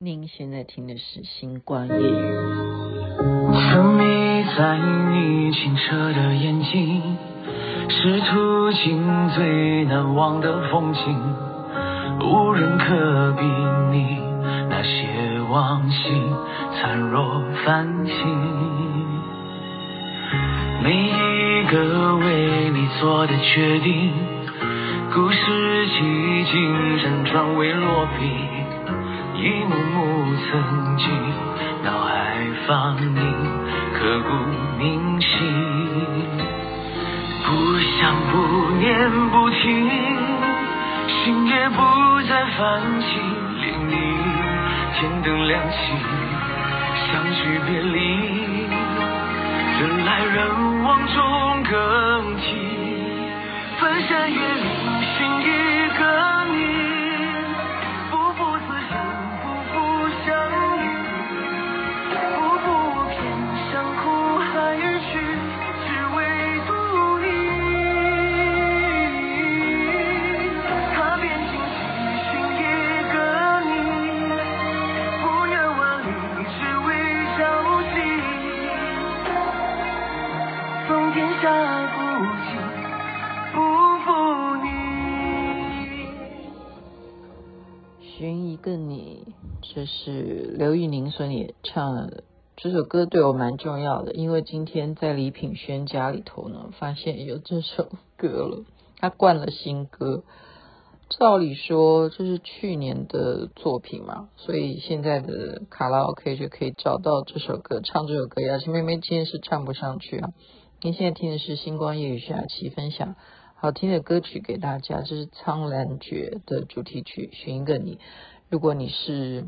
您现在听的是《星光夜语》。沉迷在你清澈的眼睛，是途经最难忘的风景，无人可比拟那些往昔灿若繁星。每一个为你做的决定，故事几经辗转未落笔。一幕幕曾经脑海放映，刻骨铭心。不想不念不听，心也不再泛起涟漪。天灯亮起，相聚别离，人来人往中更替。翻山越岭寻一个寻一个你。这是刘宇宁所演唱的这首歌，对我蛮重要的，因为今天在李品轩家里头呢，发现有这首歌了。他灌了新歌，照理说这是去年的作品嘛，所以现在的卡拉 OK 就可以找到这首歌，唱这首歌。雅琪妹妹今天是唱不上去啊。您现在听的是星光夜雨，雅琪分享好听的歌曲给大家，这是《苍兰诀》的主题曲，寻一个你。如果你是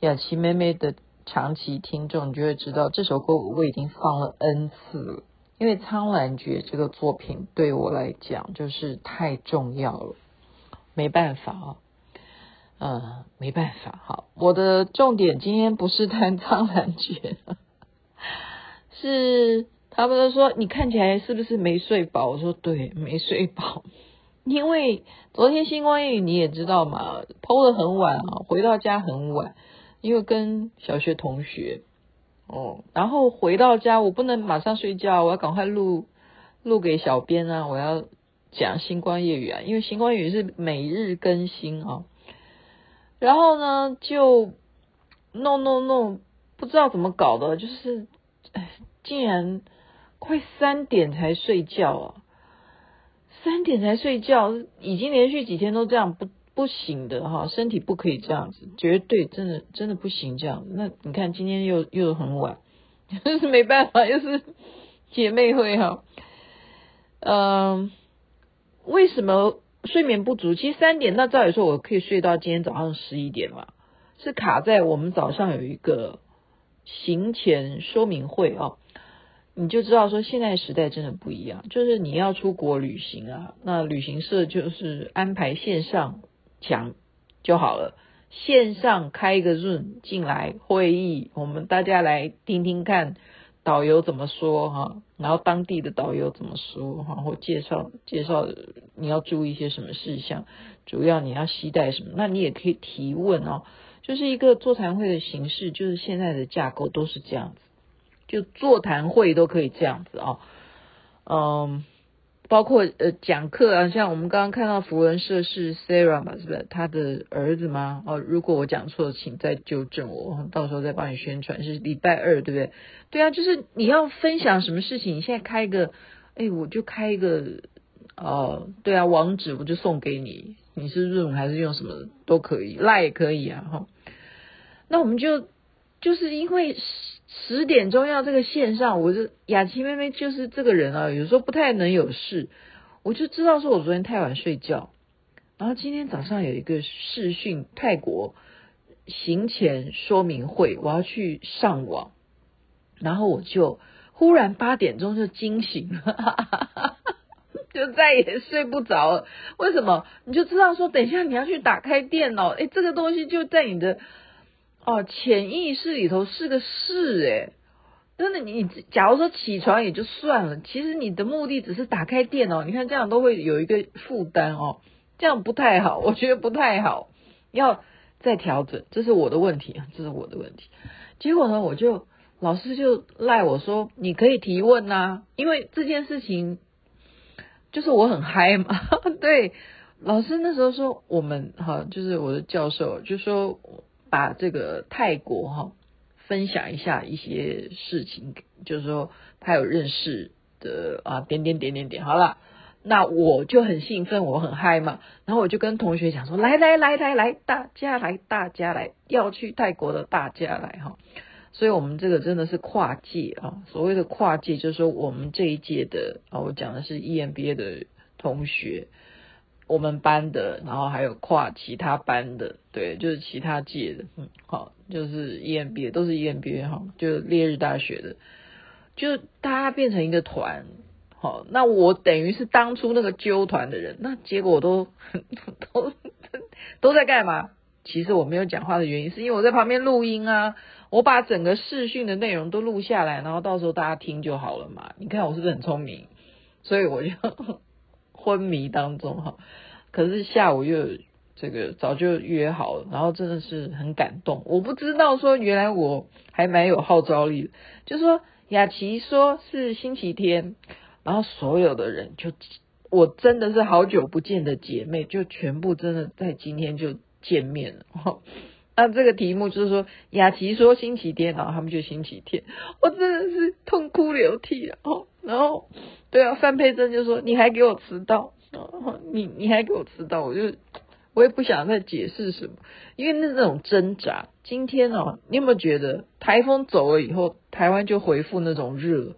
雅琪妹妹的长期听众，你就会知道这首歌我已经放了 N 次了。因为《苍兰诀》这个作品对我来讲就是太重要了，没办法啊，嗯，没办法。好，我的重点今天不是谈《苍兰诀》，是他们都说你看起来是不是没睡饱？我说对，没睡饱。因为昨天星光夜语你也知道嘛剖的很晚啊，回到家很晚。因为跟小学同学哦，然后回到家，我不能马上睡觉，我要赶快录录给小编啊，我要讲星光夜语啊，因为星光夜语是每日更新啊。然后呢，就弄弄弄，不知道怎么搞的，就是哎，竟然快三点才睡觉啊，三点才睡觉，已经连续几天都这样不。不行的哈，身体不可以这样子，绝对真的真的不行这样。那你看今天又又很晚，真是没办法，又是姐妹会哈。嗯、为什么睡眠不足？其实三点，那照理说我可以睡到今天早上十一点嘛，是卡在我们早上有一个行前说明会哦。你就知道说现在时代真的不一样，就是你要出国旅行啊，那旅行社就是安排线上。讲就好了，线上开一个 Zoom 进来会议，我们大家来听听看导游怎么说哈，然后当地的导游怎么说哈，或介绍介绍你要注意一些什么事项，主要你要携带什么，那你也可以提问哦，就是一个座谈会的形式，就是现在的架构都是这样子，就座谈会都可以这样子啊，嗯。包括呃讲课啊，像我们刚刚看到福文社是 Sarah 嘛，是不是他的儿子吗？哦，如果我讲错，请再纠正我，到时候再帮你宣传。是礼拜二，对不对？对啊，就是你要分享什么事情，你现在开一个，哎，我就开一个，哦，对啊，网址我就送给你，你是用还是用什么都可以，赖也可以啊，哈、哦。那我们就就是因为。十十点钟要这个线上，我就雅琪妹妹就是这个人啊，有时候不太能有事，我就知道说我昨天太晚睡觉，然后今天早上有一个视讯泰国行前说明会，我要去上网，然后我就忽然八点钟就惊醒了，就再也睡不着了。为什么？你就知道说等一下你要去打开电脑，诶，这个东西就在你的。哦，潜意识里头是个事诶，真的，你假如说起床也就算了，其实你的目的只是打开电脑，你看这样都会有一个负担哦，这样不太好，我觉得不太好。要再调整，这是我的问题啊，这是我的问题。结果呢，我就老师就赖我说，你可以提问呐，因为这件事情就是我很嗨嘛。对，老师那时候说我们哈，就是我的教授就说把这个泰国哈分享一下一些事情，就是说他有认识的啊，点点点点点，好了。那我就很兴奋，我很嗨嘛，然后我就跟同学讲说：“来来来来来，大家来，大家来，要去泰国的大家来哈！”所以，我们这个真的是跨界啊。所谓的跨界，就是说我们这一届的啊，我讲的是 EMBA 的同学，我们班的，然后还有跨其他班的，对，就是其他届的，嗯，好，就是 EMBA 都是 EMBA 哈，就烈日大学的，就大家变成一个团。好，那我等于是当初那个揪团的人，那结果都 都都在干嘛？其实我没有讲话的原因，是因为我在旁边录音啊，我把整个视讯的内容都录下来，然后到时候大家听就好了嘛。你看我是不是很聪明？所以我就昏迷当中哈，可是下午又这个早就约好了，然后真的是很感动。我不知道说原来我还蛮有号召力，就说雅琪说是星期天。然后所有的人就，我真的是好久不见的姐妹，就全部真的在今天就见面了。那这个题目就是说，雅琪说星期天，然后他们就星期天，我真的是痛哭流涕啊。然后，对啊，范佩珍就说你还给我迟到，你你还给我迟到，我就我也不想再解释什么，因为那那种挣扎。今天哦，你有没有觉得台风走了以后，台湾就回复那种热？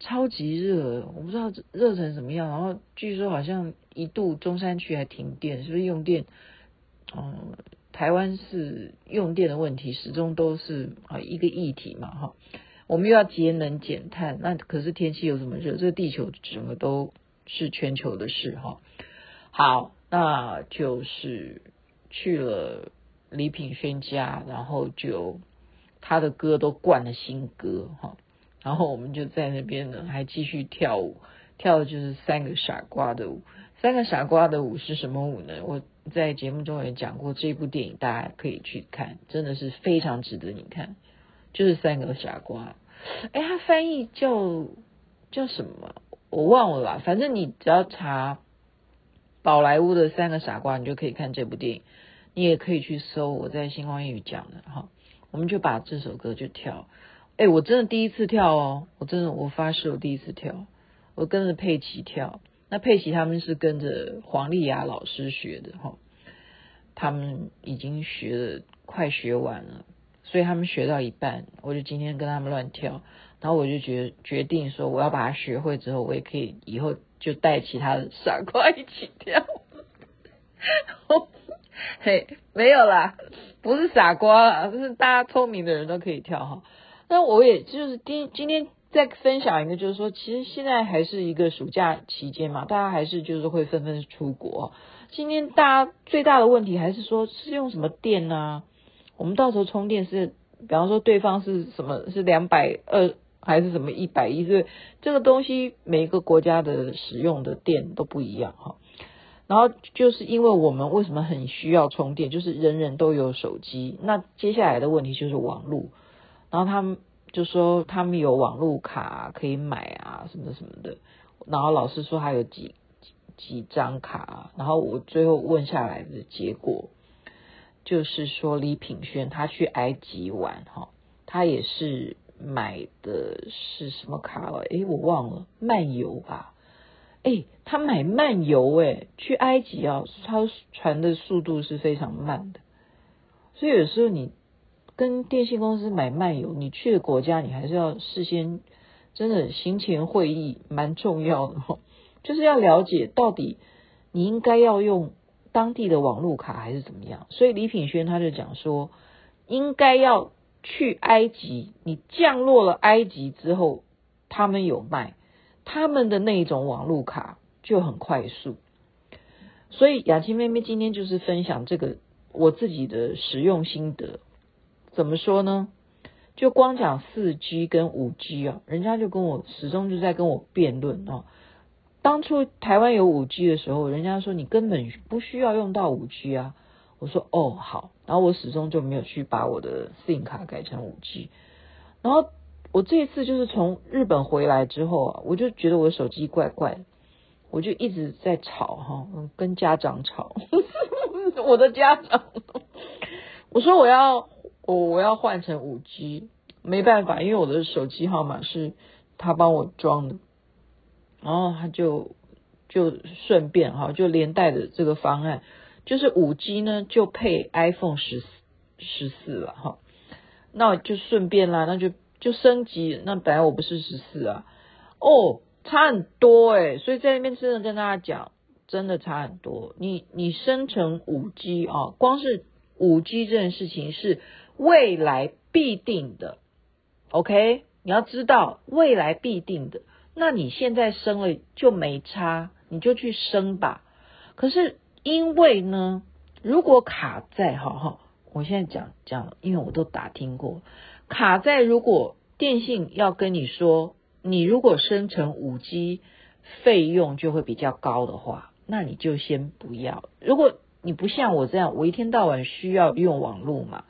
超级热，我不知道热成什么样。然后据说好像一度中山区还停电，是不是用电？嗯，台湾是用电的问题，始终都是啊一个议题嘛，哈。我们又要节能减碳，那可是天气又这么热，这个地球整个都是全球的事，哈。好，那就是去了李品轩家，然后就他的歌都灌了新歌，哈。然后我们就在那边呢，还继续跳舞，跳的就是三个傻瓜的舞。三个傻瓜的舞是什么舞呢？我在节目中也讲过，这部电影大家可以去看，真的是非常值得你看。就是三个傻瓜，哎，它翻译叫叫什么？我忘了啦。反正你只要查宝莱坞的三个傻瓜，你就可以看这部电影。你也可以去搜我在星光夜语讲的哈。我们就把这首歌就跳。哎，我真的第一次跳哦！我真的，我发誓，我第一次跳，我跟着佩奇跳。那佩奇他们是跟着黄丽雅老师学的哈，他们已经学了，快学完了，所以他们学到一半，我就今天跟他们乱跳。然后我就决决定说，我要把它学会之后，我也可以以后就带其他的傻瓜一起跳。嘿，没有啦，不是傻瓜啦，就是大家聪明的人都可以跳哈。那我也就是今今天再分享一个，就是说，其实现在还是一个暑假期间嘛，大家还是就是会纷纷出国。今天大家最大的问题还是说，是用什么电呢？我们到时候充电是，比方说对方是什么是两百二还是什么一百一？这这个东西每一个国家的使用的电都不一样哈。然后就是因为我们为什么很需要充电，就是人人都有手机，那接下来的问题就是网络。然后他们就说他们有网路卡可以买啊，什么什么的。然后老师说还有几几几张卡。然后我最后问下来的结果就是说李品轩他去埃及玩哈，他也是买的是什么卡了？诶，我忘了，漫游吧。诶，他买漫游诶，去埃及啊，他传的速度是非常慢的。所以有时候你。跟电信公司买漫游，你去的国家，你还是要事先真的行前会议蛮重要的哈，就是要了解到底你应该要用当地的网路卡还是怎么样。所以李品轩他就讲说，应该要去埃及，你降落了埃及之后，他们有卖他们的那一种网路卡就很快速。所以雅琪妹妹今天就是分享这个我自己的使用心得。怎么说呢？就光讲四 G 跟五 G 啊，人家就跟我始终就在跟我辩论啊。当初台湾有五 G 的时候，人家说你根本不需要用到五 G 啊。我说哦好，然后我始终就没有去把我的 SIM 卡改成五 G。然后我这一次就是从日本回来之后啊，我就觉得我的手机怪怪的，我就一直在吵哈，跟家长吵，我的家长，我说我要我我要换成五 G，没办法，因为我的手机号码是他帮我装的，然后他就就顺便哈，就连带的这个方案。就是五 G 呢，就配 iPhone 十十四了哈，那就顺便啦，那就就升级。那本来我不是十四啊，哦，差很多诶，所以在那边真的跟大家讲，真的差很多。你你生成五 G 啊，光是五 G 这件事情是未来必定的，OK？你要知道未来必定的，那你现在升了就没差，你就去升吧。可是。因为呢，如果卡在哈哈，我现在讲讲，因为我都打听过，卡在如果电信要跟你说，你如果生成五 G，费用就会比较高的话，那你就先不要。如果你不像我这样，我一天到晚需要用网络嘛，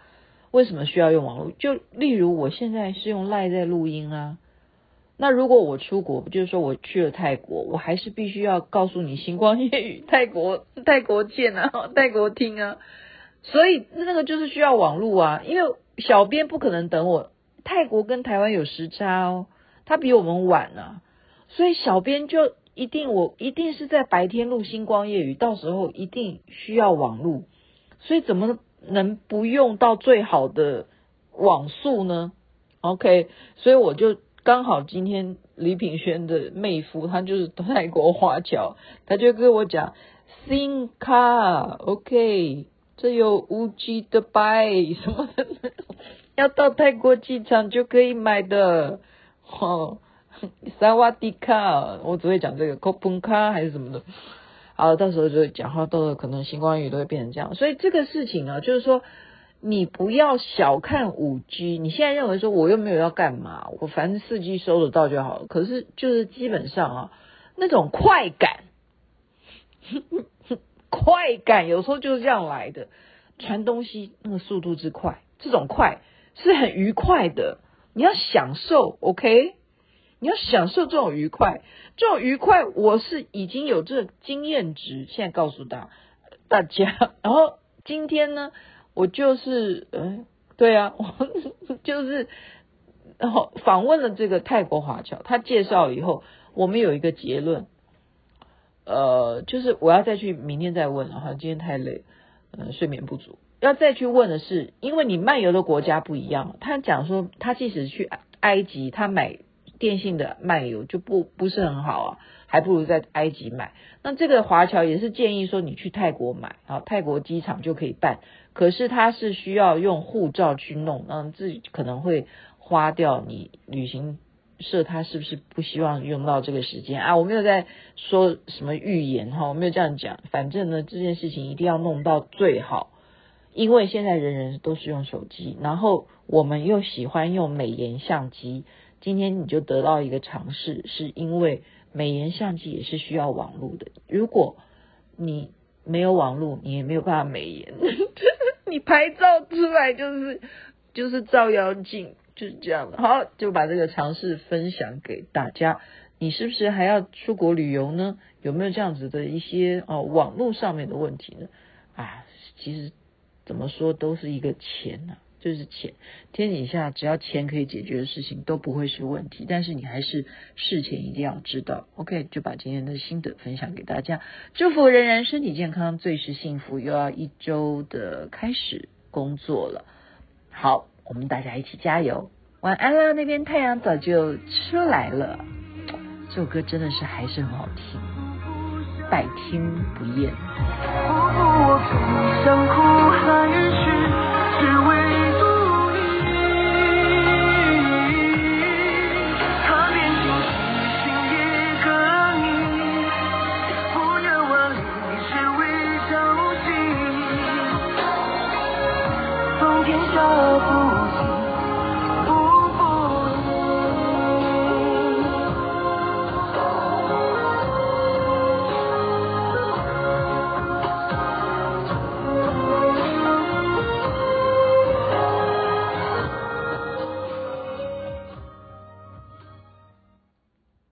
为什么需要用网络？就例如我现在是用 LINE 在录音啊。那如果我出国，不就是说我去了泰国，我还是必须要告诉你星光夜语泰国泰国见啊，泰国听啊，所以那个就是需要网络啊，因为小编不可能等我，泰国跟台湾有时差哦，他比我们晚啊，所以小编就一定我一定是在白天录星光夜语，到时候一定需要网络，所以怎么能不用到最好的网速呢？OK，所以我就。刚好今天李品轩的妹夫，他就是泰国华侨，他就跟我讲，SIM 卡，OK，这有五 G 的 buy 什么的，要到泰国机场就可以买的。哦，萨瓦迪卡，我只会讲这个，Kopun 卡还是什么的。啊，到时候就讲话都可能星光语都会变成这样，所以这个事情啊，就是说。你不要小看五 G，你现在认为说我又没有要干嘛，我反正四 G 收得到就好了。可是就是基本上啊，那种快感，快感有时候就是这样来的，传东西那个速度之快，这种快是很愉快的，你要享受，OK？你要享受这种愉快，这种愉快我是已经有这个经验值，现在告诉大大家。然后今天呢？我就是，嗯，对啊，我就是，然后访问了这个泰国华侨，他介绍以后，我们有一个结论，呃，就是我要再去明天再问了哈，今天太累，嗯，睡眠不足，要再去问的是，因为你漫游的国家不一样，他讲说他即使去埃及，他买电信的漫游就不不是很好啊。还不如在埃及买。那这个华侨也是建议说，你去泰国买啊，泰国机场就可以办。可是他是需要用护照去弄，嗯，自己可能会花掉你旅行社，他是不是不希望用到这个时间啊？我没有在说什么预言哈，我没有这样讲。反正呢，这件事情一定要弄到最好，因为现在人人都是用手机，然后我们又喜欢用美颜相机。今天你就得到一个尝试，是因为。美颜相机也是需要网络的，如果你没有网络，你也没有办法美颜，你拍照出来就是就是照妖镜，就是这样的。好，就把这个尝试分享给大家。你是不是还要出国旅游呢？有没有这样子的一些哦网络上面的问题呢？啊，其实怎么说都是一个钱呐、啊。就是钱，天底下只要钱可以解决的事情都不会是问题，但是你还是事前一定要知道。OK，就把今天的心得分享给大家，祝福人人身体健康，最是幸福。又要一周的开始工作了，好，我们大家一起加油，晚安啦！那边太阳早就出来了，这首歌真的是还是很好听，百听不厌。